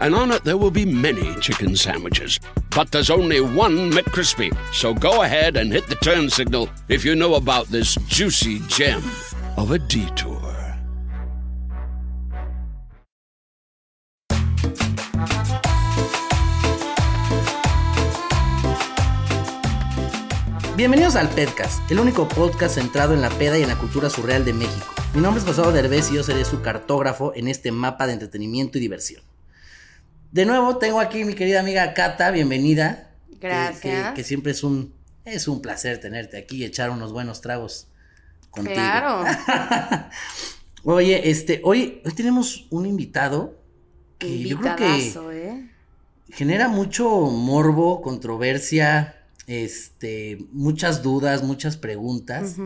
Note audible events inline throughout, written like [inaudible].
and on it there will be many chicken sandwiches. But there's only one McCrispy. So go ahead and hit the turn signal if you know about this juicy gem of a detour. Bienvenidos al Pedcast, el único podcast centrado en la peda y en la cultura surreal de México. Mi nombre es José Derbez y yo seré su cartógrafo en este mapa de entretenimiento y diversión. De nuevo tengo aquí mi querida amiga Cata, bienvenida. Gracias. Que, siempre es un, es un placer tenerte aquí y echar unos buenos tragos contigo. Claro. [laughs] Oye, este, hoy, hoy tenemos un invitado que yo creo que ¿eh? genera mucho morbo, controversia, este, muchas dudas, muchas preguntas.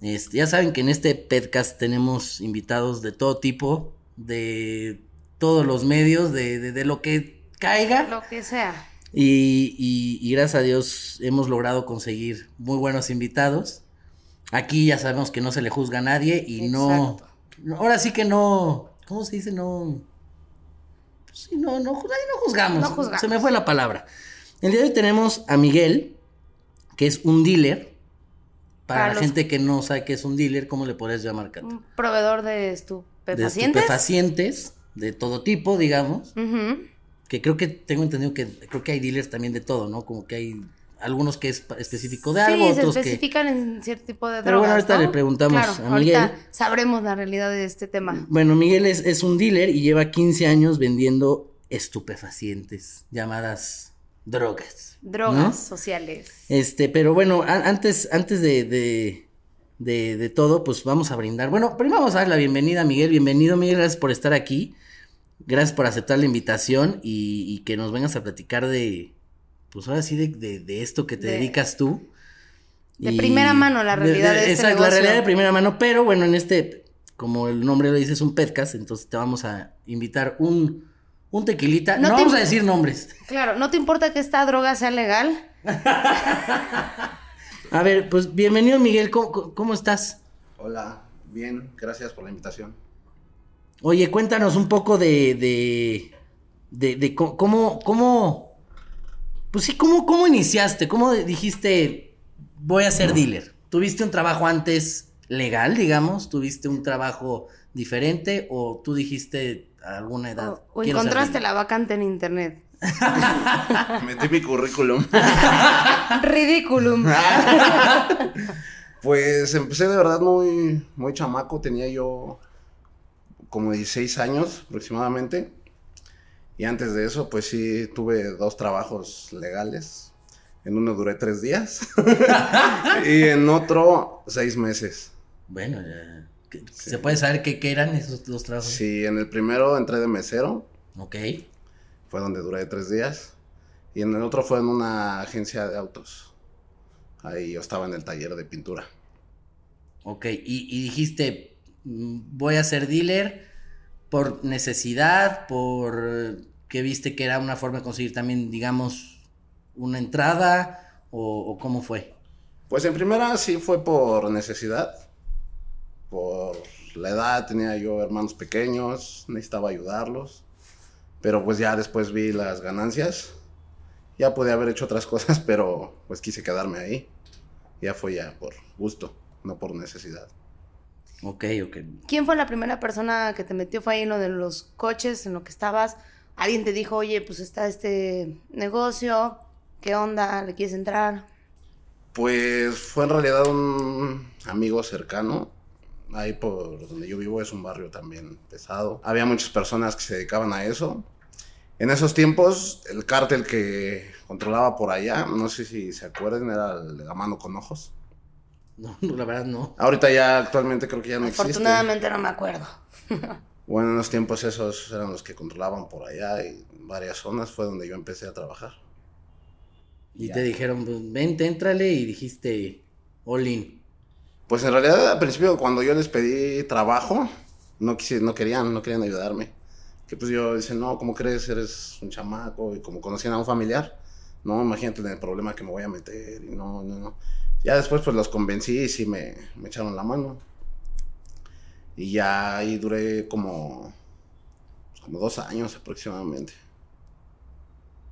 Este, ya saben que en este podcast tenemos invitados de todo tipo, de todos los medios, de, de, lo que caiga. Lo que sea. Y, y, gracias a Dios hemos logrado conseguir muy buenos invitados. Aquí ya sabemos que no se le juzga a nadie y no. Ahora sí que no. ¿Cómo se dice? No. Pues sí, no, no, no juzgamos. No juzgamos. Se me fue la palabra. El día de hoy tenemos a Miguel, que es un dealer. Para, la gente que no sabe qué es un dealer, ¿cómo le podrías llamar, Cata? Un proveedor de estupefacientes. De estupefacientes, de todo tipo, digamos. Que creo que tengo entendido que creo que hay dealers también de todo, ¿no? Como que hay algunos que es específico de algo, otros se especifican en cierto tipo de drogas. Pero bueno, ahorita le preguntamos a Miguel. Ahorita sabremos la realidad de este tema. Bueno, Miguel es, es un dealer y lleva 15 años vendiendo estupefacientes llamadas drogas. Drogas sociales. Este, pero bueno, antes, antes de, de, de, todo, pues vamos a brindar. Bueno, primero vamos a dar la bienvenida a Miguel. Bienvenido, Miguel, gracias por estar aquí. Gracias por aceptar la invitación y, que nos vengas a platicar de, pues ahora sí, de, de, esto que te dedicas tú. De primera mano, la realidad de, este Exacto, la realidad de primera mano, pero bueno, en este, como el nombre lo dice, es un podcast, entonces te vamos a invitar un un tequilita. No, vamos a decir nombres. Claro, ¿no te importa que esta droga sea legal? [laughs] a ver, pues bienvenido Miguel, ¿cómo, estás? Hola, bien, gracias por la invitación. Oye, cuéntanos un poco de, de, de, de cómo, cómo, pues sí, cómo, cómo iniciaste, cómo dijiste, voy a ser dealer. ¿Tuviste un trabajo antes legal, digamos? ¿Tuviste un trabajo diferente o tú dijiste, alguna edad. O, encontraste la vacante en internet. Metí [laughs] mi currículum. Ridiculum. [laughs] pues empecé de verdad muy, muy chamaco. Tenía yo como 16 años aproximadamente. Y antes de eso, pues sí, tuve dos trabajos legales. En uno duré tres días. [laughs] y en otro, seis meses. Bueno, ya. ¿Se puede saber qué, eran esos dos trabajos? Sí, en el primero entré de mesero. Ok. Fue donde duré tres días. Y en el otro fue en una agencia de autos. Ahí yo estaba en el taller de pintura. Ok, y, dijiste, mm, voy a ser dealer por necesidad, por que viste que era una forma de conseguir también, digamos, una entrada, o cómo fue? Pues en primera sí fue por necesidad por la edad, tenía yo hermanos pequeños, necesitaba ayudarlos, pero pues ya después vi las ganancias, ya podía haber hecho otras [laughs] cosas, pero pues quise quedarme ahí, ya fue ya por gusto, no por necesidad. Ok, ok. ¿Quién fue la primera persona que te metió? ¿Fue ahí en lo de los coches, en lo que estabas? ¿Alguien te dijo, oye, pues está este negocio, qué onda, le quieres entrar? Pues fue en realidad un amigo cercano ahí por donde yo vivo es un barrio también pesado. Había muchas personas que se dedicaban a eso. En esos tiempos, el cártel que controlaba por allá, no sé si se acuerdan, era el de la mano con ojos. No, [laughs] la verdad no. Ahorita ya actualmente creo que ya no existe. Afortunadamente no me acuerdo. [laughs] Bueno, en los tiempos esos eran los que controlaban por allá y varias zonas fue donde yo empecé a trabajar. Y Ya. te dijeron, pues, vente, éntrale y dijiste, all in. Pues en realidad al principio cuando yo les pedí trabajo, no, quisi- no querían, no querían ayudarme. Que pues yo decía, no, ¿cómo crees? Eres un chamaco y como conocían a un familiar, no, imagínate el problema que me voy a meter y no, no, no. Ya después pues los convencí y sí me, me echaron la mano. Y ya ahí duré como, como dos años aproximadamente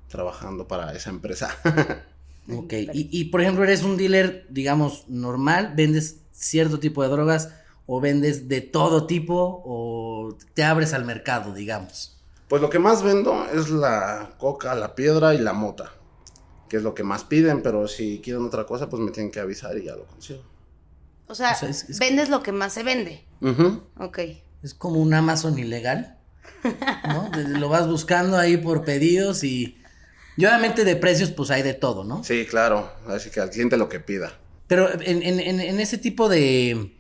trabajando para esa empresa. [laughs] Ok, y, y, por ejemplo, eres un dealer, digamos, normal, vendes cierto tipo de drogas o vendes de todo tipo o te abres al mercado, digamos. Pues lo que más vendo es la coca, la piedra y la mota, que es lo que más piden, pero si quieren otra cosa, pues me tienen que avisar y ya lo consigo. O sea, O sea, es- es- vendes lo que más se vende. Ujú. Ok. Es como un Amazon ilegal, ¿no? [laughs] Lo vas buscando ahí por pedidos y... Y obviamente de precios pues hay de todo, ¿no? Sí, claro, así que al cliente lo que pida. Pero en- en ese tipo de...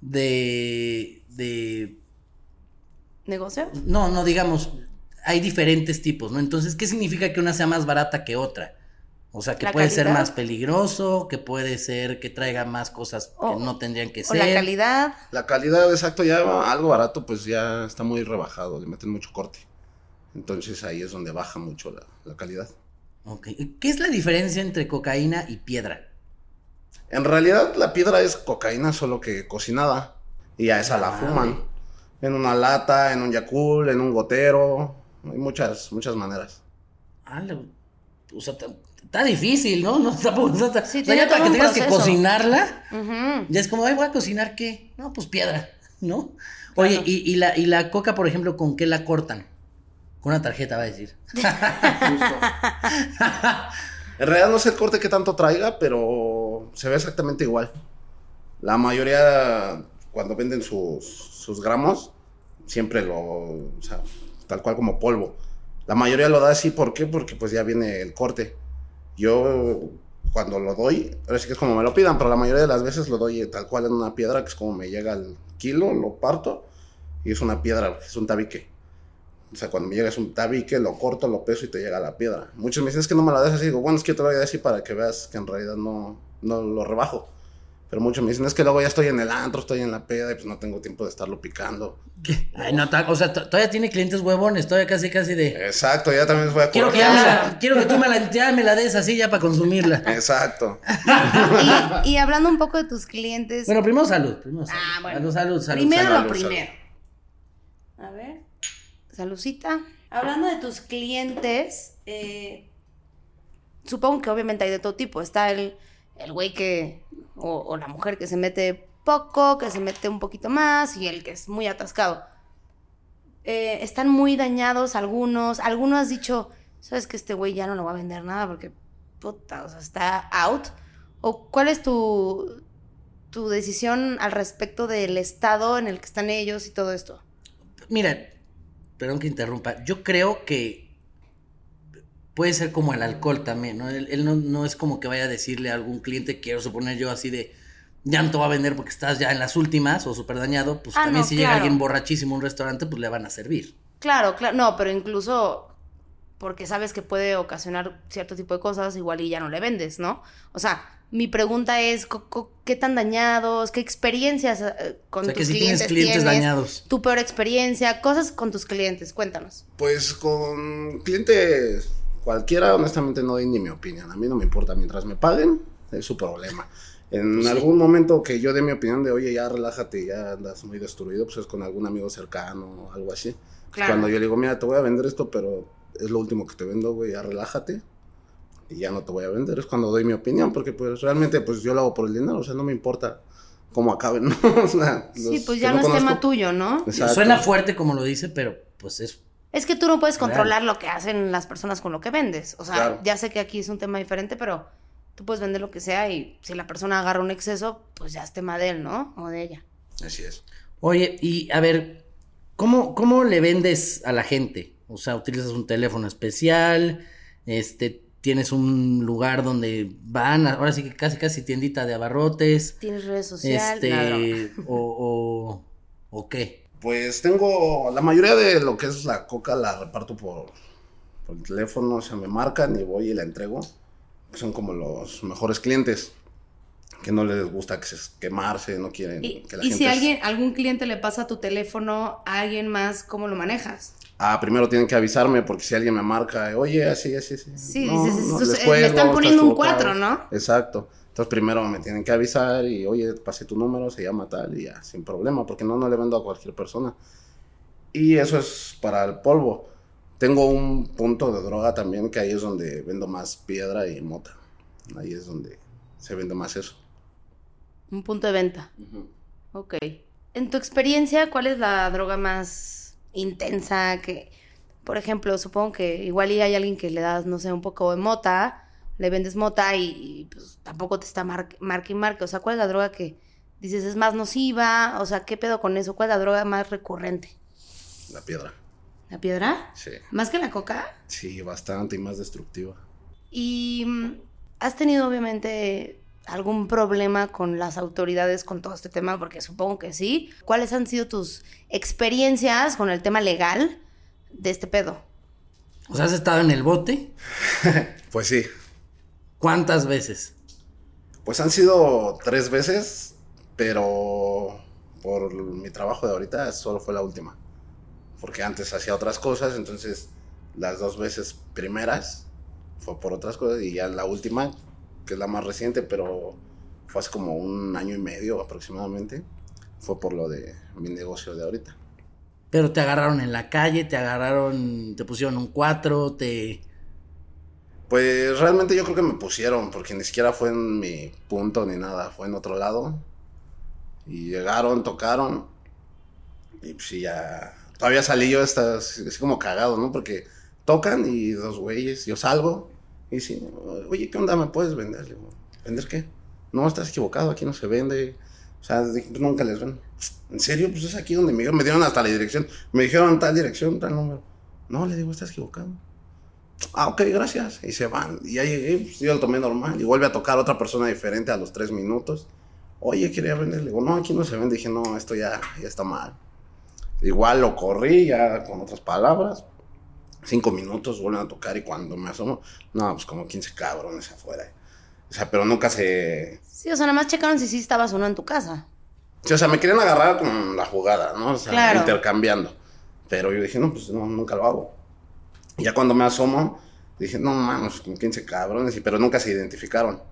De... De... ¿Negocio? No, no, digamos, hay diferentes tipos, ¿no? Entonces, ¿qué significa que una sea más barata que otra? O sea, que La puede ser más peligroso, que puede ser que traiga más cosas O- que no tendrían que O ser. la calidad. La calidad, exacto, ya algo barato, pues ya está muy rebajado, le meten mucho corte. Entonces ahí es donde baja mucho la, la calidad. Ok. ¿Qué es la diferencia entre cocaína y piedra? En realidad la piedra es cocaína solo que cocinada y a esa la Ah, fuman. En una lata, en un yacul, en un gotero, hay muchas, muchas maneras. Ah, o sea, está, está difícil, ¿no? [laughs] No está, no está- Sí, o sea, tiene ya para que tengas que cocinarla, Ujú. ya es como, ay, voy a cocinar qué? No, pues piedra, ¿no? Oye, y, y la, y la coca, por ejemplo, ¿con qué la cortan? Con una tarjeta, va a decir. [laughs] [laughs] En realidad no sé el corte que tanto traiga, pero se ve exactamente igual. La mayoría, cuando venden sus, sus gramos, siempre lo, o sea, tal cual como polvo. La mayoría lo da así, ¿por qué? Porque pues ya viene el corte. Yo cuando lo doy, ahora que es como me lo pidan, pero la mayoría de las veces lo doy tal cual en una piedra, que es como me llega al kilo, lo parto y es una piedra, es un tabique. O sea, cuando me llega es un tabique, lo corto, lo peso y te llega la piedra. Muchos me dicen, que no me la des así. Digo, bueno, es que te lo voy a así para que veas que en realidad no, no lo rebajo. Pero muchos me dicen, es que luego ya estoy en el antro, estoy en la peda y pues no tengo tiempo de estarlo picando. Ay, no, o sea, to- todavía tiene clientes huevones, todavía casi, casi de... Exacto, ya también voy a Quiero que, ya quiero que tú me la, ya me la des así ya para consumirla. Exacto. Y, y hablando un poco de tus clientes. Bueno, primero salud. Primero salud. ah, bueno. Salud, salud, salud. primero salud. lo salud, primero. A ver. Salucita. Hablando de tus clientes, eh, supongo que obviamente hay de todo tipo. Está el, el güey que, o, la mujer que se mete poco, que se mete un poquito más, y el que es muy atascado. Eh, están muy dañados algunos. Algunos has dicho, sabes que este güey ya no lo va a vender nada porque, puta, o sea, está out. ¿O cuál es tu, tu decisión al respecto del estado en el que están ellos y todo esto? Mira, perdón que interrumpa. Yo creo que puede ser como el alcohol también, ¿no? Él, él no, no es como que vaya a decirle a algún cliente, quiero suponer yo así de, ya no te va a vender porque estás ya en las últimas o súper dañado, pues Ah, también no, si llega alguien borrachísimo a un restaurante, pues le van a servir. Claro, claro, no, pero incluso porque sabes que puede ocasionar cierto tipo de cosas, igual y ya no le vendes, ¿no? O sea, mi pregunta es, ¿qué tan dañados, qué experiencias eh, con O sea, que tus si tienes clientes clientes tienes? dañados. Tu peor experiencia, cosas con tus clientes, cuéntanos. Pues con clientes cualquiera, honestamente no doy ni mi opinión. A mí no me importa. Mientras me paguen, es su problema. En Pues sí. algún momento que yo dé mi opinión de, oye, ya relájate, ya andas muy destruido, pues es con algún amigo cercano o algo así. Claro. Cuando yo le digo, mira, te voy a vender esto, pero es lo último que te vendo, güey, ya relájate. Y ya no te voy a vender, es cuando doy mi opinión, porque pues realmente pues yo lo hago por el dinero, o sea, no me importa cómo acaben, [laughs] ¿no? O sea, sí, pues ya no, es tema tuyo, ¿no? Exacto. Suena fuerte como lo dice, pero pues es... Es que tú no puedes Real. controlar lo que hacen las personas con lo que vendes. O sea, Claro. ya sé que aquí es un tema diferente, pero tú puedes vender lo que sea y si la persona agarra un exceso, pues ya es tema de él, ¿no? O de ella. Así es. Oye, y a ver, ¿cómo, ¿cómo le vendes a la gente? O sea, utilizas un teléfono especial, este, tienes un lugar donde van, ahora sí que casi casi tiendita de abarrotes, Tienes redes sociales. este, o, o, o qué. Pues tengo, la mayoría de lo que es la coca la reparto por, por el teléfono, o sea, me marcan y voy y la entrego. Son como los mejores clientes, que no les gusta que se quemarse, no quieren Y, que la y gente... si alguien, algún cliente le pasa tu teléfono a alguien más, ¿cómo lo manejas? Ah, primero tienen que avisarme porque si alguien me marca, oye, así, así, así. Sí, entonces, les eh, me cuelgo, están poniendo un equivocado. cuatro, ¿no? Exacto. Entonces primero me tienen que avisar y, oye, pasé tu número, se llama tal y ya, sin problema, porque no, no le vendo a cualquier persona. Y eso es para el polvo. Tengo un punto de droga también que ahí es donde vendo más piedra y mota. Ahí es donde se vende más eso. Un punto de venta. Ok. En tu experiencia, ¿cuál es la droga más intensa que, por ejemplo, supongo que igual y hay alguien que le das, no sé, un poco de mota, le vendes mota y, y, pues tampoco te está mar marque y marque. O sea, ¿cuál es la droga que dices es más nosiva? O sea, ¿qué pedo con eso? ¿Cuál es la droga más recurrente? La piedra. ¿La piedra? Sí. ¿Más que la coca? Sí, bastante y más destructiva. Y mm, has tenido obviamente algún problema con las autoridades con todo este tema, porque supongo que sí. ¿Cuáles han sido tus experiencias con el tema legal de este pedo? O sea, has estado en el bote. [laughs] Pues sí. ¿Cuántas veces? Pues han sido tres veces, pero por mi trabajo de ahorita solo fue la última. Porque antes hacía otras cosas, entonces las dos veces primeras fue por otras cosas y ya la última, que es la más reciente, pero fue hace como un año y medio aproximadamente, fue por lo de mi negocio de ahorita. Pero te agarraron en la calle, te agarraron, te pusieron un cuatro, te... Pues realmente yo creo que me pusieron, porque ni siquiera fue en mi punto ni nada, fue en otro lado. Y llegaron, tocaron. Y pues ya. Todavía salí yo hasta así como cagado, ¿no? Porque tocan y dos güeyes, yo salgo. Y sí, oye, ¿qué onda? ¿Me puedes vender? ¿vender qué? No, estás equivocado, aquí no se vende. O sea, nunca les ven. ¿En serio? Pues es aquí donde me me dieron hasta la dirección. Me dijeron tal dirección, tal número. No, le digo, estás equivocado. Ah, ok, gracias. Y se van. Y ya llegué, pues, yo lo tomé normal. Y vuelve a tocar otra persona diferente a los tres minutos. Oye, quería vender. Le digo, no, aquí no se vende. Dije, no, esto ya, ya está mal. Igual lo corrí, ya con otras palabras. Cinco minutos vuelven a tocar y cuando me asomo, no, pues como 15 cabrones afuera. O sea, pero nunca se... Sí, o sea, nada más checaron si sí estabas o no en tu casa. Sí, o sea, me querían agarrar con la jugada, ¿no? O sea, Claro. intercambiando. Pero yo dije, no, pues no, nunca lo hago. Y ya cuando me asomo, dije, no mames, con 15 cabrones, y- pero nunca se identificaron.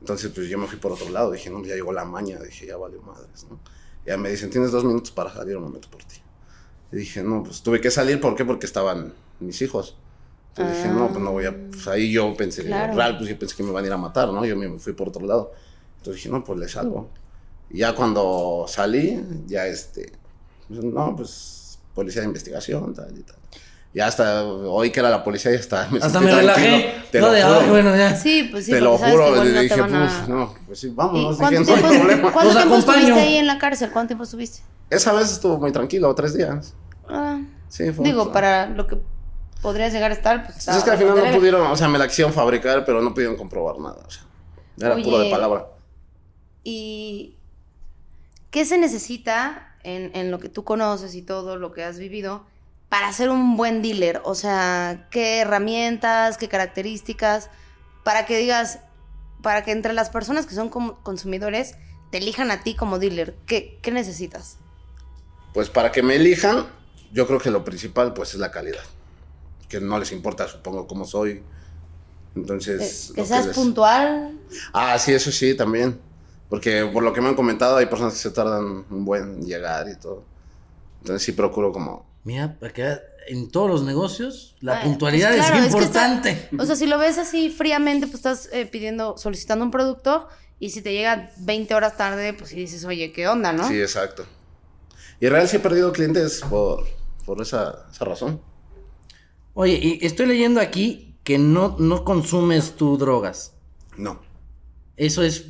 Entonces, pues yo me fui por otro lado. Dije, no, ya llegó la maña. Dije, ya valió madres, ¿no? Y ya me dicen, tienes dos minutos para salir, un momento por ti. Y dije, no, pues tuve que salir, ¿por qué? Porque estaban mis hijos. Entonces dije, no, pues no voy a. Pues ahí yo pensé, Claro. real, pues yo pensé que me iban a ir a matar, ¿no? Yo me fui por otro lado. Entonces dije, no, pues le salgo. Y ya cuando salí, ya este. pues, no, pues policía de investigación, tal y tal. Ya hasta hoy que era la policía, ya hasta me, Hasta me relajé. Te no, lo de, juro. ay, bueno, ya. Sí, pues sí, te lo juro. le no te dije, a- "Puf, no, pues sí, ¿Y vámonos. ¿Cuánto Dije, no hay tiempo, problema. ¿cuánto Los tiempo acompaño. estuviste ahí en la cárcel? ¿Cuánto tiempo estuviste? Esa vez estuvo muy tranquilo, tres días. Ah, Sí, fue digo, para lo que podrías llegar a estar, pues Pues es que al final no pudieron, o sea, me la quisieron fabricar, pero no pudieron comprobar nada. O sea, era puro de Oye. palabra. ¿Y qué se necesita en, en lo que tú conoces y todo lo que has vivido para ser un buen dealer? O sea, ¿qué herramientas, qué características? Para que digas, para que entre las personas que son como consumidores te elijan a ti como dealer, ¿qué, qué necesitas? Pues para que me elijan, yo creo que lo principal pues es la calidad. Que no les importa, supongo, cómo soy. Entonces... Eh, que lo seas les- puntual. Ah, sí, eso sí, también. Porque por lo que me han comentado, hay personas que se tardan un buen en llegar y todo. Entonces sí procuro como... Mira, para que en todos los negocios la Ah, puntualidad pues claro, es es que está- importante. O sea, si lo ves así fríamente, pues estás eh, pidiendo, solicitando un producto y si te llega 20 horas tarde, pues sí dices, oye, ¿qué onda, no? Sí, exacto. Y en realidad sí he perdido clientes por, por esa, esa razón. Oye, y estoy leyendo aquí que no, no consumes tú drogas. No. Eso es.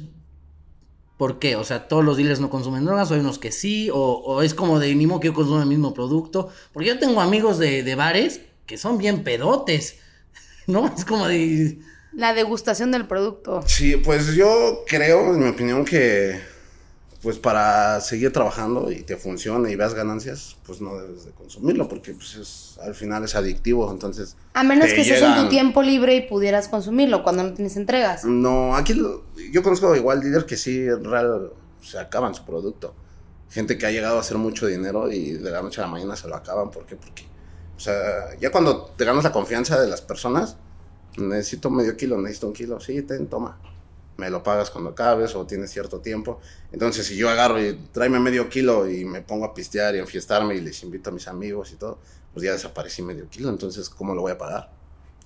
¿Por qué? O sea, todos los dealers no consumen drogas, o hay unos que sí, o, o es como de ni modo que yo consumo el mismo producto. Porque yo tengo amigos de, de bares que son bien pedotes, [laughs] ¿no? Es como de. La degustación del producto. Sí, pues yo creo, en mi opinión, que pues para seguir trabajando y te funcione y veas ganancias, pues no debes de consumirlo porque pues es, al final es adictivo, entonces... A menos que estés en tu tiempo libre y pudieras consumirlo cuando no tienes entregas. No, aquí lo- yo conozco igual dealers que sí, real, se acaban su producto. Gente que ha llegado a hacer mucho dinero y de la noche a la mañana se lo acaban. ¿Por qué? Porque, o sea, ya cuando te ganas la confianza de las personas, necesito medio kilo, necesito un kilo, sí, ten, toma. Me lo pagas cuando acabes o tienes cierto tiempo. Entonces, si yo agarro y tráeme medio kilo y me pongo a pistear y a enfiestarme y les invito a mis amigos y todo, pues ya desaparecí medio kilo. Entonces, ¿cómo lo voy a pagar?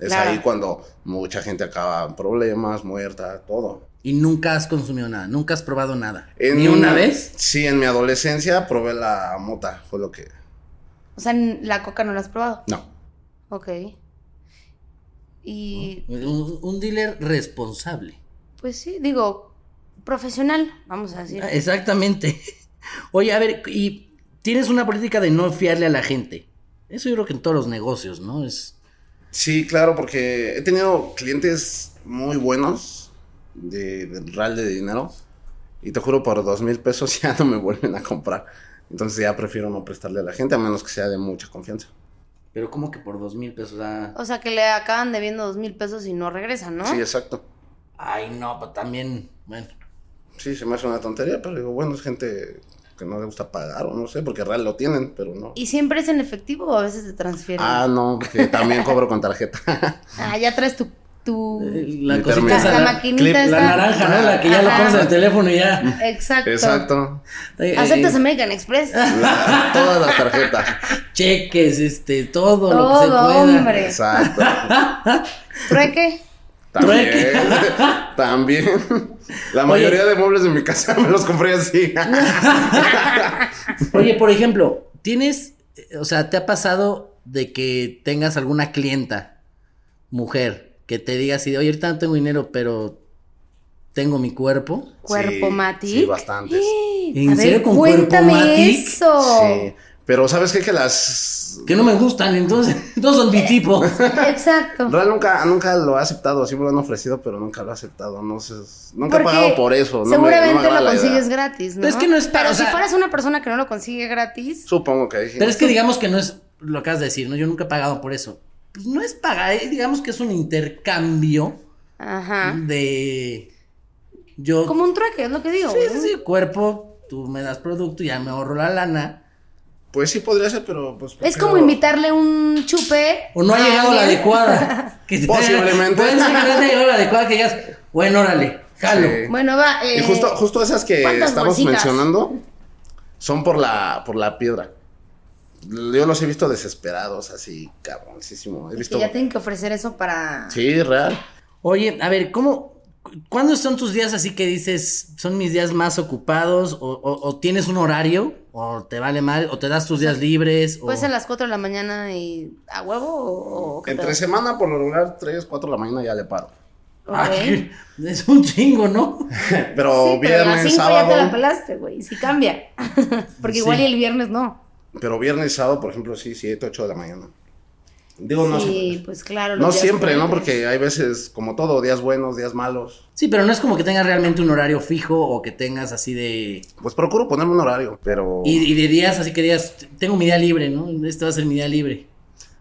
Es Claro. ahí cuando mucha gente acaba en problemas, muerta, todo. Y nunca has consumido nada, nunca has probado nada. En- ¿Ni una vez? Sí, en mi adolescencia probé la mota, fue lo que... O sea, la coca no la has probado. No. Ok. Y Un, un dealer responsable. Pues sí, digo, profesional, vamos a decir. Ah, Exactamente. [laughs] Oye, a ver, y tienes una política de no fiarle a la gente. Eso yo creo que en todos los negocios, ¿no? Es. Sí, claro, porque he tenido clientes muy buenos de, de real de dinero y te juro por dos mil pesos [laughs] ya no me vuelven a comprar. Entonces ya prefiero no prestarle a la gente a menos que sea de mucha confianza. Pero como que por dos mil pesos. ah? O sea, que le acaban debiendo dos mil pesos y no regresan, ¿no? Sí, exacto. Ay, no, pues también. Bueno. Sí, se me hace una tontería, pero digo, bueno, es gente que no le gusta pagar o no sé, porque real lo tienen, pero no. ¿Y siempre es en efectivo o a veces te transfieren? Ah, no, que también cobro con tarjeta. [laughs] Ah, ya traes tu... tu... La Mi cosita esa, la la, maquinita clip, la naranja, ¿no? La que ya lo pones en el teléfono y ya. Exacto. Exacto. Eh, ¿Aceptas eh, American Express? [laughs] La- todas las tarjetas. cheques, este, todo, lo que se Todo, pueda. hombre. Exacto. ¿Trueque? También. [laughs] También. La mayoría de muebles de mi casa me los compré así. [laughs] Oye, por ejemplo, tienes, o sea, ¿te ha pasado de que tengas alguna clienta, mujer, que te diga así, de, oye, ahorita no tengo dinero, pero tengo mi cuerpo? ¿Cuerpo Sí, Matic? sí, bastantes. [gasps] ¿En A ver, serio con cuéntame Cuerpo eso. Sí. Pero ¿sabes qué? Que las... Que no me gustan, entonces, [laughs] no son mi tipo. Exacto. Real nunca, nunca lo ha aceptado, sí me lo han ofrecido, pero nunca lo ha aceptado, no sé, nunca he pagado por eso. no me- seguramente no me agrada lo idea. consigues gratis, ¿no? Pero es que no es para- Pero o si fueras una persona que no lo consigue gratis, Supongo que sí. Pero es que digamos que no es lo que acabas de decir, ¿no? Yo nunca he pagado por eso. Pues no es pagar, eh, digamos que es un intercambio ajá. de... Yo... Como un trueque, es lo que digo. Sí, sí, sí, cuerpo, tú me das producto, ya me ahorro la lana. Pues sí podría ser, pero pues... Es como invitarle un chupe. O no ha llegado la adecuada. [laughs] Que te- Posiblemente. Puede ser que no haya llegado la adecuada que digas, bueno, órale, jalo. Sí. Bueno, va. eh, Y justo, justo esas que ¿cuántas estamos bolsitas? mencionando son por la, por la piedra. Yo los he visto desesperados, así, cabroncísimo. He que visto. ya tienen que ofrecer eso para. Sí, real. Oye, a ver, ¿cómo, cuándo son tus días así que dices, son mis días más ocupados? O, o- o tienes un horario? ¿O te vale mal? ¿O te das tus días libres? O... Ser a las 4 de la mañana y a huevo o, Entre pedo? semana, por lo regular, 3, 4 de la mañana ya le paro. Ah, es un chingo, ¿no? [laughs] Pero Sí, pero a las viernes, 5 ya te la pelaste, güey. Sí cambia. [laughs] Porque igual Sí. y el viernes no. Pero viernes y sábado, por ejemplo, sí, 7, 8 de la mañana. Digo, no sí, siempre. pues claro. los No días siempre, ¿no? Porque hay veces, como todo, días buenos, días malos. Sí, pero no es como que tengas realmente un horario fijo o que tengas así de... Pues procuro ponerme un horario, pero. Y, y de días así que digas, tengo mi día libre, ¿no? Este va a ser mi día libre.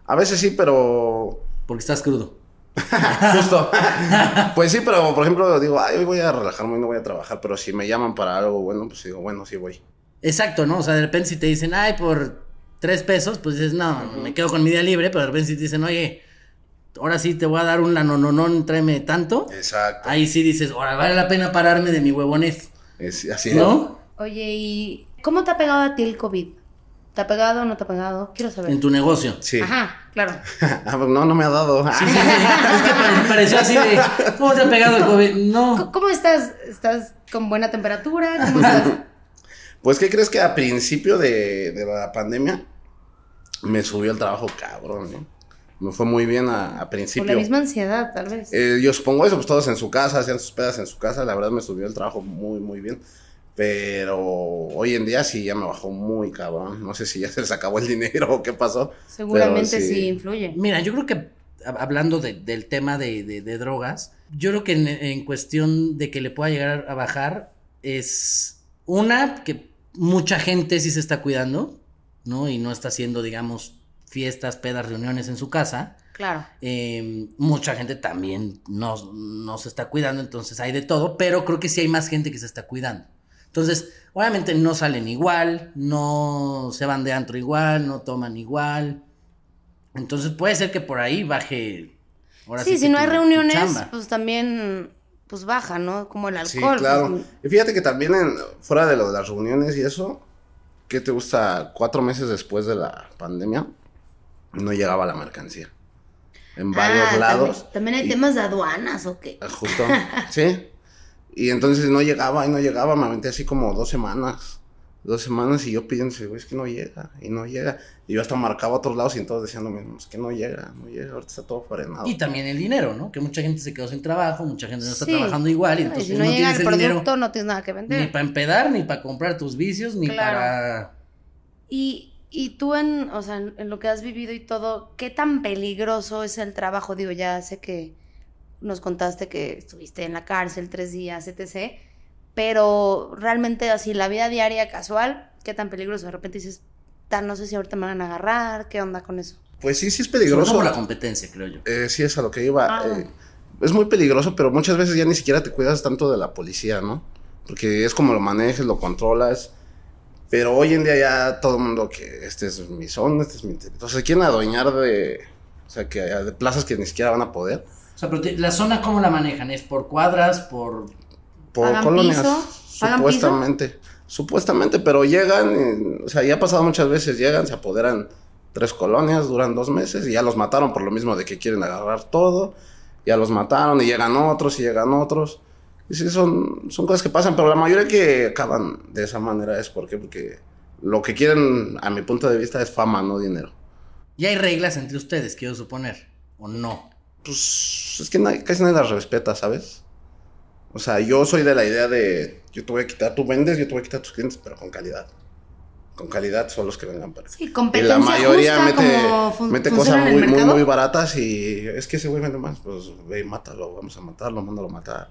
A veces sí, pero. Porque estás crudo. [laughs] Justo. pues sí, pero por ejemplo, digo, ay, hoy voy a relajarme y no voy a trabajar. Pero si me llaman para algo bueno, pues digo, bueno, sí voy. Exacto, ¿no? O sea, de repente si te dicen, ay, por tres pesos, pues dices, no, me quedo con mi día libre, pero de repente si te dicen, oye, ahora sí te voy a dar un lanononón, tráeme tanto. Exacto. Ahí sí dices, ahora vale la pena pararme de mi huevones, Es, así ¿no? Oye, ¿y cómo te ha pegado a ti el COVID? ¿Te ha pegado o no te ha pegado? Quiero saber. En tu negocio. Sí. Ajá, claro. [laughs] Ah, pues no, no me ha dado. Sí, sí, sí. es que pare- pareció así de, ¿cómo te ha pegado el COVID? No. ¿Cómo estás? ¿Estás con buena temperatura? ¿Cómo estás? [laughs] Pues, ¿qué crees que a principio de, de la pandemia me subió el trabajo cabrón, ¿no? Me fue muy bien a, a Por principio. la misma ansiedad, tal vez. Eh, yo supongo eso, pues todos en su casa, hacían sus pedas en su casa, la verdad me subió el trabajo muy, muy bien. Pero hoy en día sí ya me bajó muy cabrón. No sé si ya [laughs] se les acabó el dinero o qué pasó. Seguramente sí. influye. Mira, yo creo que hab- hablando de- del tema de, de- de drogas, yo creo que en, en cuestión de que le pueda llegar a bajar es una, que mucha gente sí se está cuidando, ¿no? Y no está haciendo, digamos, fiestas, pedas, reuniones en su casa. Claro. Eh, mucha gente también no, no se está cuidando, entonces hay de todo, pero creo que sí hay más gente que se está cuidando. Entonces, obviamente no salen igual, no se van de antro igual, no toman igual. Entonces puede ser que por ahí baje. ahora sí, si no hay reuniones, pues también, pues baja, ¿no? Como el Sí, alcohol. claro. pues, Y fíjate que también en- fuera de lo de las reuniones y eso, ¿qué te gusta? Cuatro meses después de la pandemia, no llegaba la mercancía. En varios Ah, lados. También, también hay Y- temas de aduanas o qué. Ah, Justo, sí. Y entonces no llegaba y no llegaba, me aventé así como dos semanas. Dos semanas y yo pienso, güey, es que no llega, y no llega. Y yo hasta marcaba a otros lados y todos decían lo mismo, es que no llega, no llega, ahorita está todo frenado. Y también el dinero, ¿no? Que mucha gente se quedó sin trabajo, mucha gente no está Sí. trabajando igual, y entonces si no, no, llega tienes el el dinero producto, no tienes nada que ni vender. para empedar, ni para comprar tus vicios, ni Claro. para... Y, y tú en, o sea, en, en lo que has vivido y todo, ¿qué tan peligroso es el trabajo? Digo, ya sé que nos contaste que estuviste en la cárcel tres días, etc. Pero realmente así, la vida diaria casual, ¿qué tan peligroso? De repente dices, "Ta, no sé si ahorita me van a agarrar, ¿qué onda con eso? Pues sí, sí es peligroso. por la competencia, creo yo. Eh, sí, es a lo que iba. Ah. Eh, es muy peligroso, pero muchas veces ya ni siquiera te cuidas tanto de la policía, ¿no? Porque es como lo manejes, lo controlas. Pero hoy en día ya todo el mundo que este es mi zona, este es mi territorio. Se quieren adueñar de, o sea, que de plazas que ni siquiera van a poder. O sea, pero te- la zona, ¿cómo la manejan? ¿Es por cuadras, por...? Por ¿Pagan colonias. piso? ¿Pagan Supuestamente. Supuestamente, pero llegan, y, o sea, ya ha pasado muchas veces, llegan, se apoderan tres colonias, duran dos meses y ya los mataron por lo mismo de que quieren agarrar todo. Ya los mataron y llegan otros y llegan otros. Y sí, son, son cosas que pasan, pero la mayoría que acaban de esa manera es porque, porque lo que quieren, a mi punto de vista, es fama, no dinero. Y hay reglas entre ustedes, quiero suponer, ¿o no? Pues es que nadie- casi nadie las respeta, ¿sabes? O sea, yo soy de la idea de, yo te voy a quitar, tú vendes, yo te voy a quitar tus clientes, pero con calidad. Con calidad son los que vengan para Sí, Y la mayoría justa mete, mete cosas muy, muy, muy baratas y es que ese güey vende más, pues ve y mátalo, vamos a matarlo, mándalo a matar.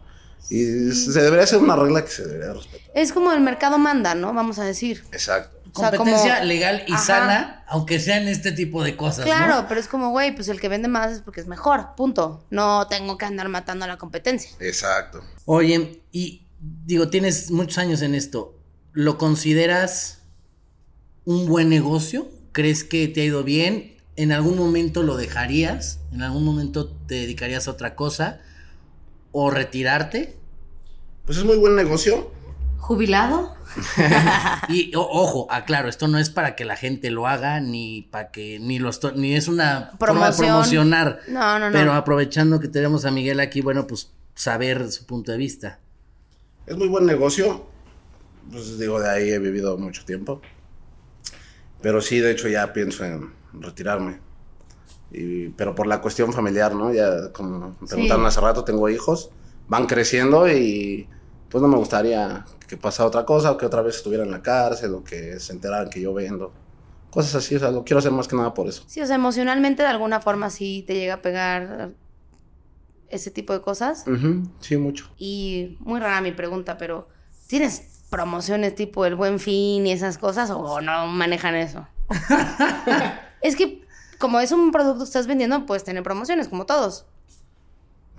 Y se debería ser una regla que se debería respetar. Es como el mercado manda, ¿no? Vamos a decir. Exacto. O sea, Competencia como- legal y Ajá. sana, aunque sean este tipo de cosas, Claro, ¿no? pero es como, güey, pues el que vende más es porque es mejor, punto. No tengo que andar matando a la competencia. Exacto. Oye, y digo, tienes muchos años en esto. ¿Lo consideras un buen negocio? ¿Crees que te ha ido bien? ¿En algún momento lo dejarías? ¿En algún momento te dedicarías a otra cosa? ¿O retirarte? Pues es muy buen negocio. ¿Jubilado? [laughs] Y o- ojo, aclaro, esto no es para que la gente lo haga, ni para que, ni lo esto- ni es una forma de Promoción. promocionar. No, no, no. Pero aprovechando que tenemos a Miguel aquí, bueno, pues saber su punto de vista. Es muy buen negocio. Pues digo, de ahí he vivido mucho tiempo. Pero sí, de hecho, ya pienso en retirarme. Y, pero por la cuestión familiar, ¿no? Ya, como me preguntaron hace rato, tengo hijos, van creciendo y pues no me gustaría que pasara otra cosa o que otra vez estuviera en la cárcel o que se enteraran que yo vendo. Cosas así, o sea, lo quiero hacer más que nada por eso. Sí, o sea, emocionalmente de alguna forma sí te llega a pegar ese tipo de cosas. Sí, mucho. Y muy rara mi pregunta, pero ¿tienes promociones tipo el buen fin y esas cosas o no manejan eso? [laughs] es que como es un producto que estás vendiendo, puedes tener promociones como todos.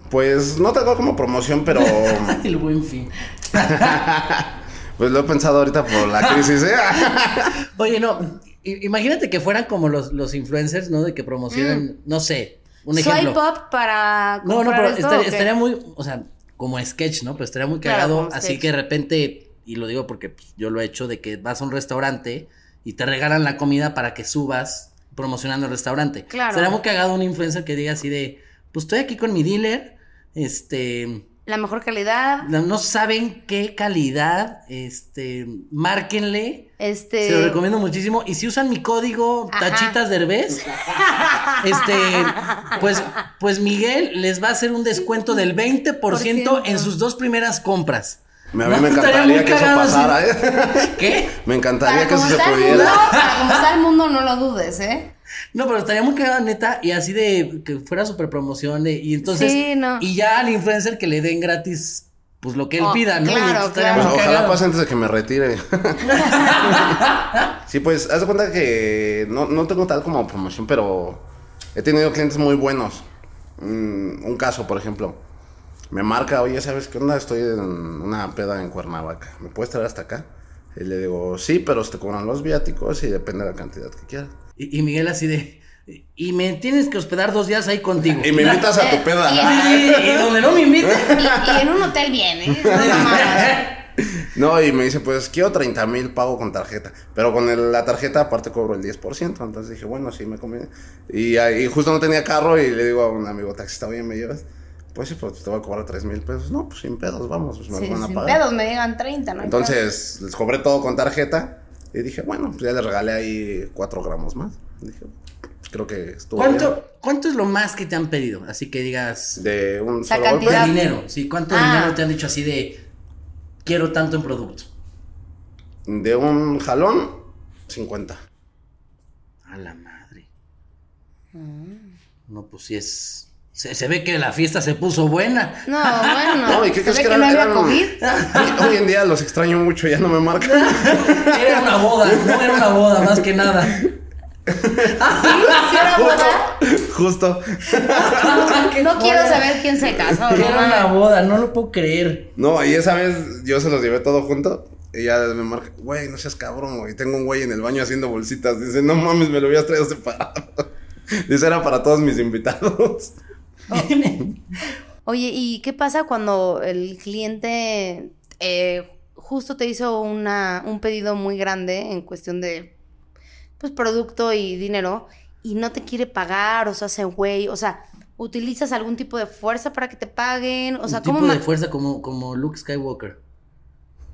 Pues no tengo como promoción, pero [laughs] El buen fin. [laughs] pues lo he pensado ahorita por la crisis, ¿eh? [laughs] Oye, no, imagínate que fueran como los, los influencers, ¿no? De que promocionan, no sé, un ejemplo. Mm. Swipe up para No, no, comprar pero esto, estaría, muy, o sea, como sketch, ¿no? Pero estaría muy cagado, así sketch. que de repente, y lo digo porque pues, yo lo he hecho, de que vas a un restaurante y te regalan la comida para que subas promocionando el restaurante. Claro. Sería muy cagado un influencer que diga así de, pues estoy aquí con mi dealer, este, La mejor calidad, no saben qué calidad, este, márquenle. este... Se lo recomiendo muchísimo. Y si usan mi código Ajá. tachitas derbez, este, pues, pues Miguel les va a hacer un descuento del 20% en sus dos primeras compras. Me- A mí No, me encantaría que eso pasara, ¿eh? ¿Qué? Me encantaría Para que eso se el mundo, pudiera. para como está el mundo, no lo dudes, ¿eh? No, pero estaría muy cagado, neta, y así de que fuera super promoción de, y entonces, Sí, no. y ya al influencer que le den gratis pues lo que él Oh, pida, ¿no? claro, Ojalá cagado. pase antes de que me retire. [laughs] sí, pues, haz de cuenta que no, no tengo tal como promoción, pero he tenido clientes muy buenos. Mm, un caso, por ejemplo, me marca, oye, ¿sabes qué onda? Estoy en una peda en Cuernavaca. ¿Me puedes traer hasta acá? Y le digo, sí, pero te cobran los viáticos y depende de la cantidad que quieras. Y, y Miguel así de. Y me tienes que hospedar dos días ahí contigo. Y me invitas a tu peda. Y donde no me inviten. Y, y en un hotel bien, ¿eh? [laughs] No y me dice, pues quiero 30 mil, pago con tarjeta. Pero con el- la tarjeta aparte cobro el 10%. Entonces dije, bueno, sí me conviene. Y, ahí justo no tenía carro y le digo a un amigo taxista, oye, ¿me llevas? Pues sí, pues te voy a cobrar 3 mil pesos. No, pues sin pedos, vamos, pues me Sí, van a sin pagar. pedos, me digan 30, ¿no? Entonces les cobré todo con tarjeta. Y dije, bueno, pues ya le regalé ahí 4 gramos más. Dije, creo que estuvo bien. ¿Cuánto, ¿Cuánto es lo más que te han pedido? Así que digas. De un solo De golpe. cantidad. dinero, sí. ¿Cuánto Ah. dinero te han dicho así de. Quiero tanto en producto? De un jalón, 50. A la madre. Mm. No, pues sí es. Se, se ve que la fiesta se puso buena. No, [laughs] bueno. No, ¿y qué ¿Se crees que que no había eran- COVID? Hoy, hoy en día los extraño mucho, ya no me marcan. [laughs] Era una boda, no era una boda, más que nada. ¿Sí? ¿Sí era boda? Justo. [laughs] No quiero saber quién se casó, ¿no? era una boda, no lo puedo creer. No, y esa vez yo se los llevé todo junto. Y ya me marca, güey, no seas cabrón, güey. Tengo un güey en el baño haciendo bolsitas. Dice, no mames, me lo hubieras traído separado. Dice, era para todos mis invitados. [laughs] Oye, ¿y qué pasa cuando el cliente eh, justo te hizo una, un pedido muy grande en cuestión de pues producto y dinero y no te quiere pagar o se hace güey? O sea, ¿utilizas algún tipo de fuerza para que te paguen? O sea, Un ¿cómo tipo de fuerza como, como Luke Skywalker. [laughs]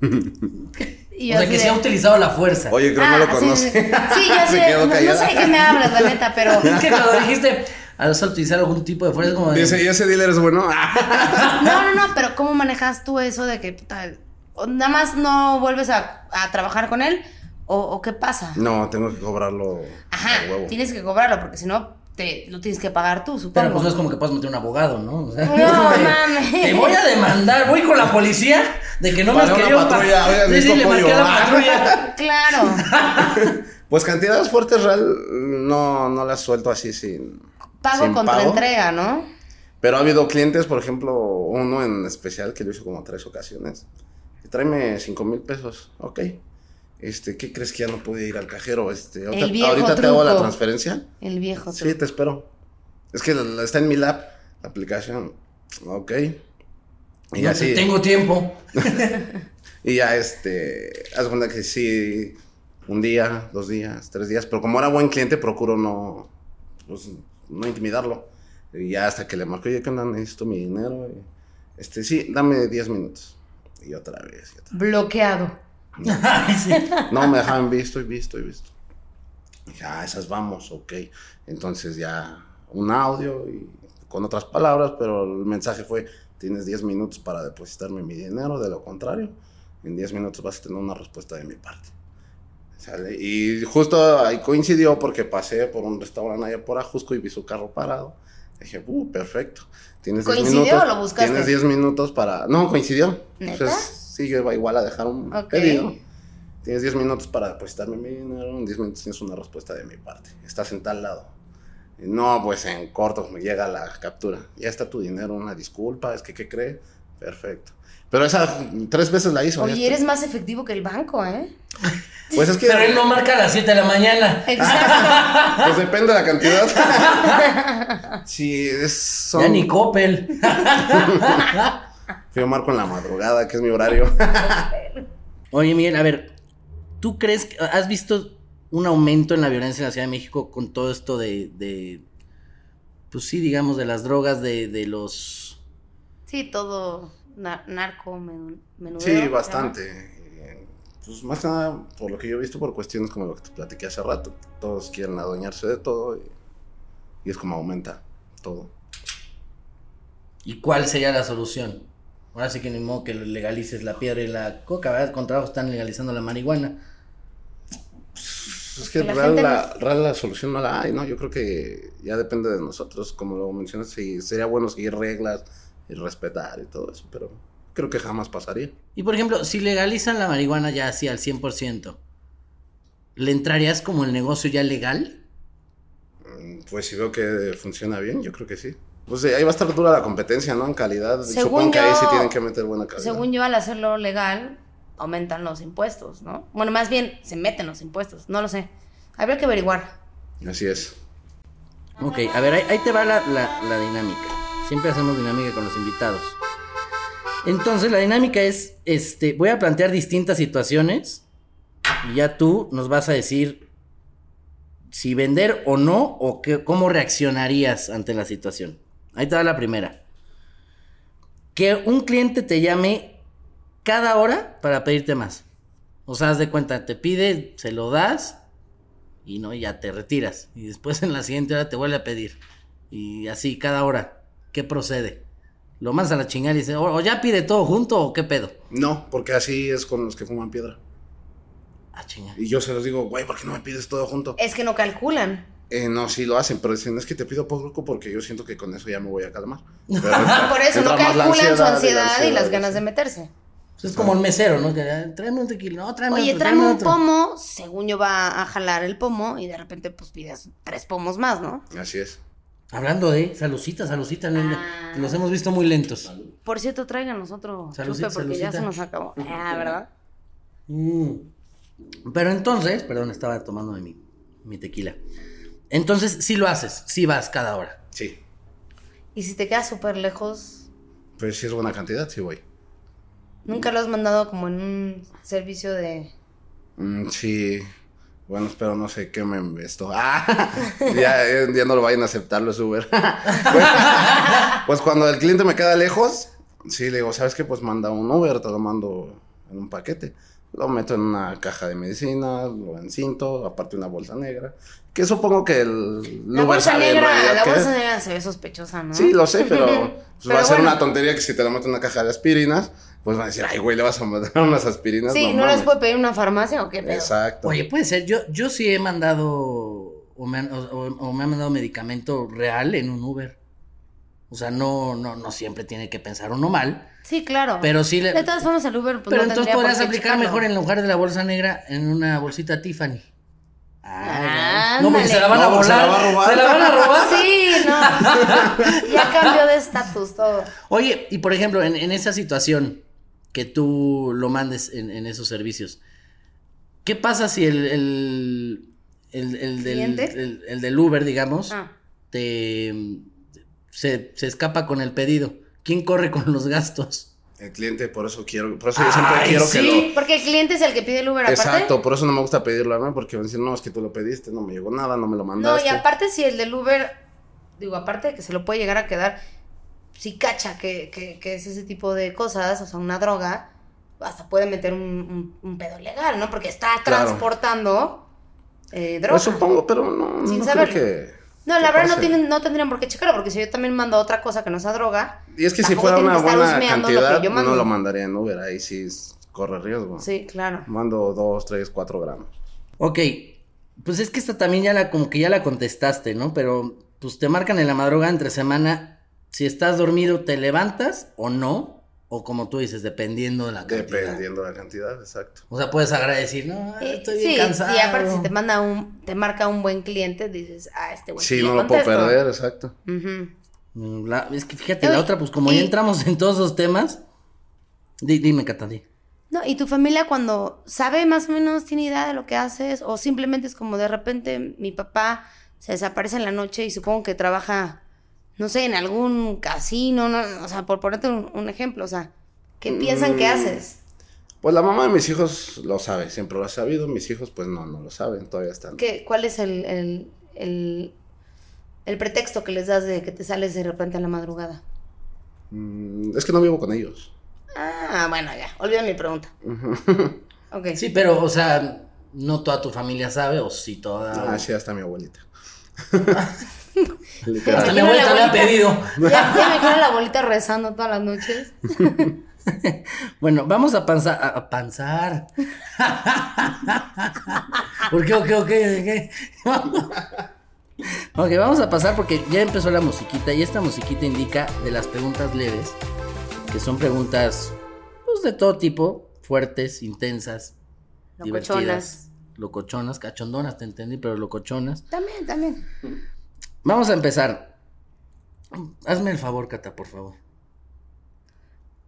y o sea, que de- se ha utilizado la fuerza. Oye, creo que Ah, no lo sí, conoce. Sí, sí, [laughs] sé. No, sé de qué me hablas, la neta, pero... Es que cuando dijiste, vas a utilizar algún tipo de fuerza, como de. Dice, ¿y ese dealer es bueno? [laughs] No, no, no, pero ¿cómo manejas tú eso de que puta, nada más no vuelves a, a trabajar con él? ¿O, o qué pasa? no, tengo que cobrarlo Ajá, huevo. tienes que cobrarlo porque si no, te lo tienes que pagar tú, supongo. Pero pues no es como que puedas meter un abogado, ¿no? O sea, No, [laughs] mames. Te voy a demandar, voy con la policía de que no me has querido pa- patrulla, oigan, Sí, sí, le marqué a la patrulla. [laughs] Claro, Pues cantidades fuertes real no, no las suelto así sin. Pago sin contra pago. entrega, ¿no? Pero ha habido clientes, por ejemplo, uno en especial que lo hizo como tres ocasiones. Tráeme cinco mil pesos. Ok. Este, ¿qué crees que ya no pude ir al cajero? Este, ahorita, El viejo ahorita te hago la truco. transferencia. El viejo. Sí, te espero. Es que está en mi lab, la aplicación. Ok. Y No, así. Tengo tiempo. [laughs] Y ya, este, haz cuenta que sí, un día, dos días, tres días, pero como era buen cliente, procuro no, pues, no intimidarlo. Y ya hasta que le marco, oye, ¿qué onda? Necesito mi dinero. Este, sí, dame 10 minutos. Y otra vez, y otra Bloqueado. [laughs] Sí. No, me dejaban visto y visto y visto. Y dije, ah, esas vamos, ok. Entonces ya un audio y con otras palabras, pero el mensaje fue, tienes 10 minutos para depositarme mi dinero, de lo contrario, en 10 minutos vas a tener una respuesta de mi parte. ¿Sale? Y justo ahí coincidió porque pasé por un restaurante allá por Ajusco y vi su carro parado. Dije, uh, perfecto. Tienes 10 ¿Coincidió minutos. o lo buscaste? Tienes 10 minutos para. No, coincidió. ¿Neta? Entonces, sí, yo iba igual a dejar un Ok. pedido. Tienes 10 minutos para depositarme mi dinero. En 10 minutos tienes una respuesta de mi parte. Estás en tal lado. Y no, pues en corto me llega la captura. Ya está tu dinero, una disculpa. Es que, ¿qué cree? Perfecto. Pero esa tres veces la hizo. Oye, eres más efectivo que el banco, ¿eh? [laughs] Pues es que. Pero él no marca a las 7 de la mañana. [laughs] Exacto. [laughs] Pues depende de la cantidad. sí, es. Son... Ya ni Coppel. Yo marco en la madrugada, que es mi horario. Oye, Miguel, a ver, ¿tú crees que has visto un aumento en la violencia en la Ciudad de México con todo esto de, de pues sí, digamos, de las drogas, de, de los... Sí, todo na- narco, men- menudeo. ¿se Sí, bastante. Pues más que nada, por lo que yo he visto, por cuestiones como lo que te platiqué hace rato. Todos quieren adueñarse de todo y, y es como aumenta todo. ¿Y cuál sería la solución? Ahora sí que ni modo que legalices la piedra y la coca, ¿verdad? Con trabajo están legalizando la marihuana. Pues es que la real gente la, real la solución no la hay, ¿no? Yo creo que ya depende de nosotros, como lo mencionas, sí, sería bueno seguir reglas y respetar y todo eso, pero creo que jamás pasaría. Y por ejemplo, si legalizan la marihuana ya así al 100%, ¿le entrarías como el negocio ya legal? Mm, Pues si veo que funciona bien, yo creo que sí. Pues eh, ahí va a estar dura la competencia, ¿no? En calidad. Según Supongo que ahí sí yo- tienen que meter buena calidad. Según yo, al hacerlo legal, aumentan los impuestos, ¿no? Bueno, más bien, se meten los impuestos, no lo sé. Habría que averiguar. Así es. Ok, a ver, ahí, ahí te va la, la- la dinámica. Siempre hacemos dinámica con los invitados. Entonces, la dinámica es, este, voy a plantear distintas situaciones y ya tú nos vas a decir si vender o no o qué, cómo reaccionarías ante la situación. Ahí te va la primera. Que un cliente te llame cada hora para pedirte más. O sea, haz de cuenta, te pide, se lo das y no, ya te retiras. Y después en la siguiente hora te vuelve a pedir. Y así, cada hora. ¿Qué procede? Lo mandas a la chingada y dice, o, ya pide todo junto o qué pedo. No, porque así es con los que fuman piedra. Ah, chinga. Y yo se los digo, güey, ¿por qué no me pides todo junto? Es que no calculan. Eh, no, sí lo hacen, pero dicen, es que te pido poco porque yo siento que con eso ya me voy a calmar. [laughs] Pero [laughs] Por eso no calculan su y la ansiedad y las ganas de meterse. Pues es como el mesero, ¿no? Que, ah, tráeme un tequila, no, tráeme Oye, otro, tráeme un otro. pomo, según yo va a jalar el pomo y de repente pues pides tres pomos más, ¿no? Así es. Hablando de salucita, salucita. Ah. Los hemos visto muy lentos. Por cierto, tráiganos otro Salucita, chupe porque ya se nos acabó. [laughs] Ah, ¿verdad? Mm. Pero entonces, perdón, estaba tomando de mi, mi tequila. Entonces, sí lo haces, sí vas cada hora. Sí. Y si te quedas súper lejos, Pues si es buena cantidad, sí voy. nunca lo has mandado como en un servicio de... Mm, sí. Bueno, espero no se quemen esto. [laughs] Ah, ya, ya no lo vayan a aceptar los Uber. [laughs] Pues cuando el cliente me queda lejos, sí le digo, ¿sabes qué? Pues manda un Uber, te lo mando en un paquete. Lo meto en una caja de medicina, lo encinto, aparte una bolsa negra. Que supongo que el La Uber bolsa sabe negra, la qué bolsa es. negra se ve sospechosa, ¿no? Sí, lo sé, pero, [laughs] pues, Pero va a ser una tontería que si te lo meto en una caja de aspirinas, pues van a decir, ay, güey, le vas a mandar [laughs] unas aspirinas. Sí, ¿no, las mames". puede pedir una farmacia o qué pedo? Exacto. Oye, puede ser, yo, yo sí he mandado o me, han, o- me han mandado medicamento real en un Uber. O sea, no, no, no siempre tiene que pensar uno mal. Sí, claro. Pero sí le- De todas formas, el Uber, pues pero no entonces podrías aplicar checarlo. mejor en lugar de la bolsa negra en una bolsita Tiffany. Ah, Ay, no, porque se la van a No, porque se volar. la va a robar. Se la van a robar. Sí, no. [laughs] ya cambió de estatus todo. Oye, y por ejemplo, en, en esa situación que tú lo mandes en, en esos servicios, ¿qué pasa si el, el, el, el del, el- el del Uber, digamos, Ah. te se, se escapa con el pedido? ¿Quién corre con los gastos? El cliente, por eso quiero, por eso yo siempre Ay, quiero sí. que Porque el cliente es el que pide el Uber lo... aparte. Exacto, por eso no me gusta pedirlo a mí, porque van a decir, no, es que tú lo pediste, no me llegó nada, no me lo No, mandaste. y aparte si el del Uber, digo, aparte de que se lo puede llegar a quedar, si cacha que, que, que es ese tipo de cosas, o sea, una droga, hasta puede meter un, un- un pedo legal, ¿no? Porque está Claro. transportando eh, droga. Pues supongo, pero no, Sin no creo que... No, la verdad no, tienen, no tendrían por qué checarlo, porque si yo también mando otra cosa que no sea droga. Y es que si fuera una buena lo cantidad, yo mando. no lo mandaría en Uber, ahí sí es- corre riesgo. Sí, claro. Mando dos, tres, cuatro gramos. Ok, pues es que esta también ya la, como que ya la contestaste, ¿no? Pero pues te marcan en la madrugada entre semana, si estás dormido, ¿te levantas o no? O como tú dices, dependiendo de la cantidad. Dependiendo de la cantidad, exacto. O sea, puedes agradecer, no, Eh, estoy sí, bien cansado. y aparte si te manda un, te marca un buen cliente, dices, ah, este güey. Sí, le no lo puedo perder, exacto. Mm, la- es que fíjate, la otra, pues como y- ya entramos en todos los temas. Di- dime, Catadí. No, y tu familia cuando sabe más o menos, tiene idea de lo que haces, o simplemente es como de repente mi papá se desaparece en la noche y supongo que trabaja, no sé, en algún casino, no, o sea, por ponerte un, un ejemplo, o sea, ¿qué piensan Mm. que haces? Pues la mamá de mis hijos lo sabe, siempre lo ha sabido. Mis hijos, pues no, no lo saben, todavía están. ¿Qué, ¿Cuál es el, el, el, el pretexto que les das de que te sales de repente en la madrugada? Mm, es que no vivo con ellos. Ah, bueno, ya, olvida mi pregunta. [laughs] Sí, pero, o sea, no toda tu familia sabe, o sí toda. Ah, sí, hasta mi abuelita. Hasta mi abuelita me ha pedido. [laughs] Ya, ya me queda la abuelita rezando todas las noches. [laughs] Bueno, vamos a panzar. A, a panzar. ¿Por [laughs] qué? Ok, ok, ok. ok, vamos a pasar porque ya empezó la musiquita y esta musiquita indica de las preguntas leves, que son preguntas de todo tipo, fuertes, intensas, Locochonas. divertidas, locochonas, cachondonas, te entendí, pero locochonas. También, también. Vamos a empezar. Hazme el favor, Cata, por favor.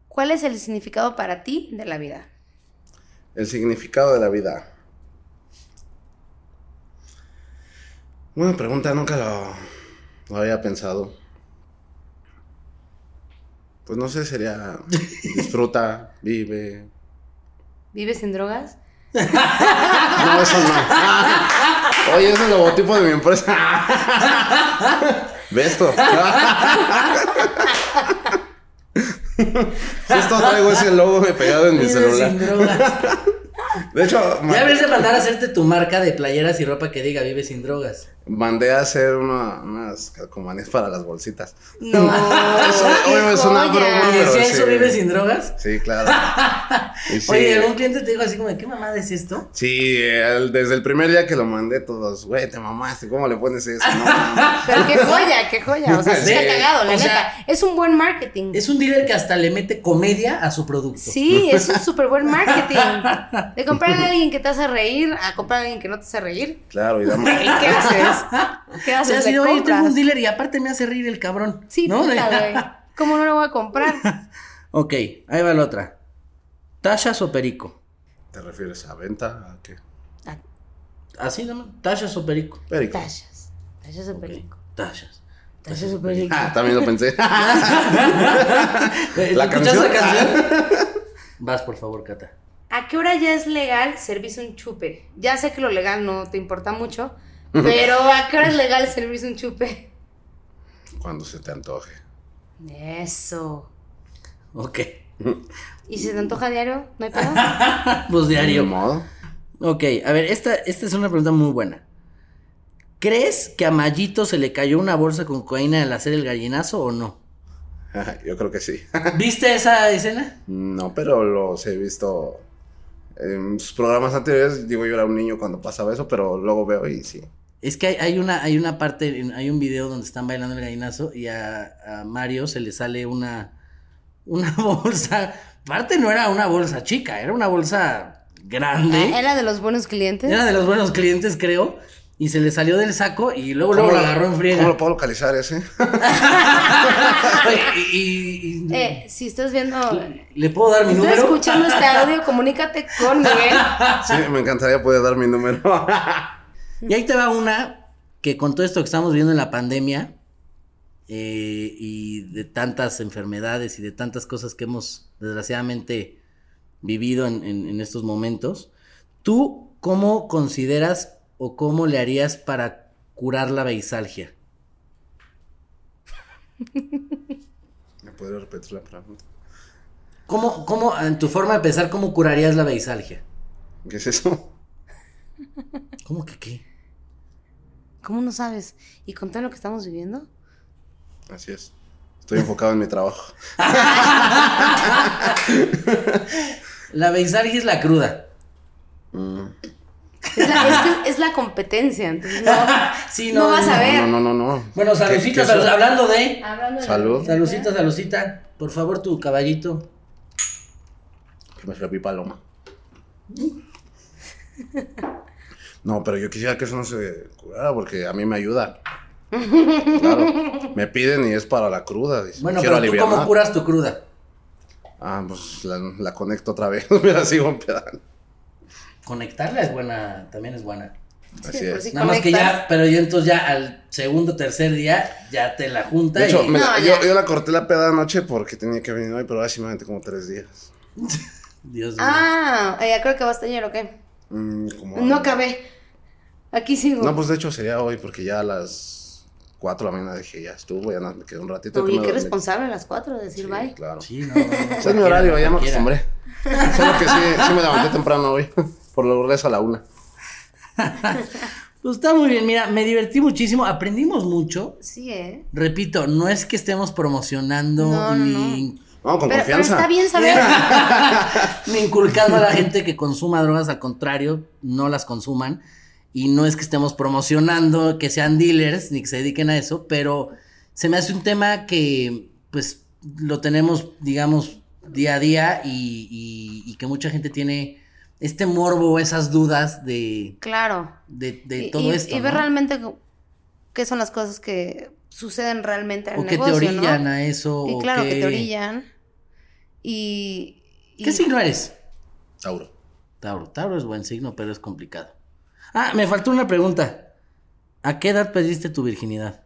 ¿Cuál es el significado para ti de la vida? El significado de la vida. Buena pregunta, nunca lo, lo había pensado. Pues no sé, sería disfruta, vive. ¿Vives sin drogas? No, eso no. Oye, es el logotipo de mi empresa. ¿Ves esto? Justo traigo ese logo pegado en mi celular. sin drogas. De hecho, Ya deberías de mandar a hacerte tu marca de playeras y ropa que diga vive sin drogas. Mandé a hacer una- unas calcomanías para las bolsitas. No. [laughs] Obvio, es una broma, ¿Y decía sí. eso vive sin drogas? Sí, claro. [laughs] Y sí, Oye, ¿algún cliente te dijo así como de qué mamada es esto? sí, el- desde el primer día que lo mandé, todos, güey, te mamaste, ¿cómo le pones eso? No. [laughs] Pero qué joya, qué joya. O sea, sí Sí. está cagado, la O neta. sea, es un buen marketing. Es un dealer que hasta le mete comedia a su producto. Sí, es un súper buen marketing. De comprar a alguien que te hace reír a comprar a alguien que no te hace reír. Claro, y dame. ¿Y qué haces? ¿Qué O sea, haces? así ¿Le de, oye, tengo un dealer y aparte me hace reír el cabrón. Sí, ¿no? puta, güey. [laughs] ¿Cómo no lo voy a comprar? [laughs] ok, ahí va la otra. ¿Tachas o perico? ¿Te refieres a venta? ¿A qué? Ah, Así nomás, ¿tachas o perico? Perico. Tallas. Tallas de Ok, perico. Tachas. Tallas de perico. Ah, también lo pensé. [laughs] La ¿escuchas canción? la canción? Vas, por favor, Cata. ¿A qué hora ya es legal servirse un chupe? Ya sé que lo legal no te importa mucho, pero ¿a qué hora es legal servirse un chupe? Cuando se te antoje. Eso. Ok. ¿Y si se te antoja diario? ¿No hay pedo? [laughs] Pues ¿De diario. modo? Ok, a ver, esta, esta es una pregunta muy buena. ¿Crees que a Mayito se le cayó una bolsa con cocaína al hacer el gallinazo o no? [laughs] Yo creo que sí. [laughs] ¿Viste esa escena? No, pero los he visto en sus programas anteriores. Digo, yo era un niño cuando pasaba eso, pero luego veo y sí. Es que hay, hay una, hay una parte, hay un video donde están bailando el gallinazo y a, a Mario se le sale una, una [laughs] bolsa. Aparte no era una bolsa chica, era una bolsa grande. ¿Era de los buenos clientes? Era de los buenos clientes, creo. Y se le salió del saco y luego, luego lo ¿Cómo agarró en friega. ¿Cómo lo puedo localizar ese? [laughs] [laughs] Oye, y, y- y- Eh, si estás viendo... ¿Le puedo dar mi ¿Estás número? escuchando este audio? Comunícate con Miguel. Sí, me encantaría poder dar mi número. Y ahí te va una que con todo esto que estamos viviendo en la pandemia eh, y de tantas enfermedades y de tantas cosas que hemos desgraciadamente vivido en, en- en estos momentos, ¿tú cómo consideras o cómo le harías para curar la beisalgia? [laughs] ¿Me podría repetir la pregunta? ¿Cómo, cómo, en tu forma de pensar, cómo curarías la beisalgia? ¿Qué es eso? ¿Cómo que qué? ¿Cómo no sabes? ¿Y con todo lo que estamos viviendo? Así es. Estoy enfocado en mi trabajo. La beisalgia es la cruda. Mm. Es la, es que es la competencia, entonces no, [laughs] Sí, no vas a ver. No, no, no, no. Bueno, ¿Qué- saludcita, qué salud- es? hablando de... Hablando de Salud. Salucita, salucita. Por favor, tu caballito. Que me serví paloma. [laughs] No, pero yo quisiera que eso no se curara porque a mí me ayuda. Claro. Me piden y es para la cruda. dice, Bueno, quiero pero tú cómo curas tu cruda. Ah, pues la, la conecto otra vez. [laughs] Me la sigo empedando. Conectarla es buena, también es buena. Así es. Nada más que ya, pero yo entonces ya al segundo, tercer día, ya te la junta De hecho, y... me No, yo, yo la corté la peda anoche porque tenía que venir hoy, pero ahora sí me aventé como tres días. [laughs] Dios mío. Ah, ya creo que vas a ayer o qué. Mm, No acabé. Aquí sigo. No, pues de hecho sería hoy porque ya a las 4 de la mañana dije ya estuvo, ya me quedé un ratito. Oye, qué responsable a las 4 de decir Sí, bye. claro. Sí, no, [laughs] no, no, Ese es mi horario, ya me acostumbré. Solo que sí, sí me levanté temprano hoy. [laughs] Por lo regreso a la una. [laughs] Pues está muy bien, mira, me divertí muchísimo, aprendimos mucho. Sí, ¿eh? Repito, no es que estemos promocionando No, ni, No, con Pero, pero confianza. está bien saber. ni inculcando a la gente que consuma drogas, al contrario, no las consuman. Y no es que estemos promocionando que sean dealers ni que se dediquen a eso, pero se me hace un tema que, pues, lo tenemos, digamos, día a día y, y- y que mucha gente tiene este morbo, esas dudas de, Claro. de, de Y- todo y, esto. Y ver ¿no? realmente qué son las cosas que suceden realmente en O el que te negocio, orillan ¿no? a eso. Y o claro, que que te orillan. Y... y- ¿Qué signo eres? Tauro. Tauro. Tauro es buen signo, pero es complicado. Ah, me faltó una pregunta. ¿A qué edad perdiste tu virginidad?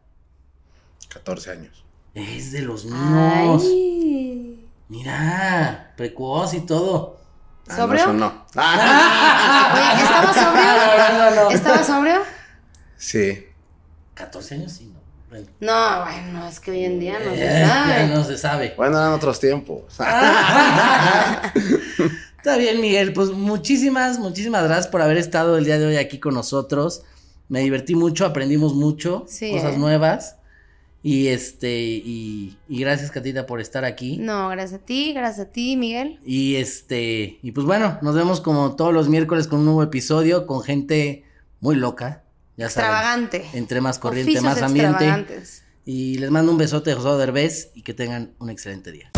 14 años. Es de los míos. Ay. Mira, precoz y todo. Ah, ¿Sobrio? No, eso no. Ah, [laughs] Oye, ¿estaba sobrio? No, no, no. ¿Estaba sobrio? sí. 14 años sí, no. Bueno, No, bueno, es que hoy en día no eh, se ya sabe. no se sabe. Bueno, eran otros tiempos. [laughs] [laughs] Está bien, Miguel. Pues muchísimas, muchísimas gracias por haber estado el día de hoy aquí con nosotros. Me divertí mucho, aprendimos mucho, Sí, cosas ¿eh? nuevas. Y este, y, y gracias, Catita, por estar aquí. No, gracias a ti, gracias a ti, Miguel. Y este, y pues bueno, nos vemos como todos los miércoles con un nuevo episodio con gente muy loca. Ya saben. Extravagante. Entre más corriente, Oficios más ambiente. Y les mando un besote de José Derbez y que tengan un excelente día.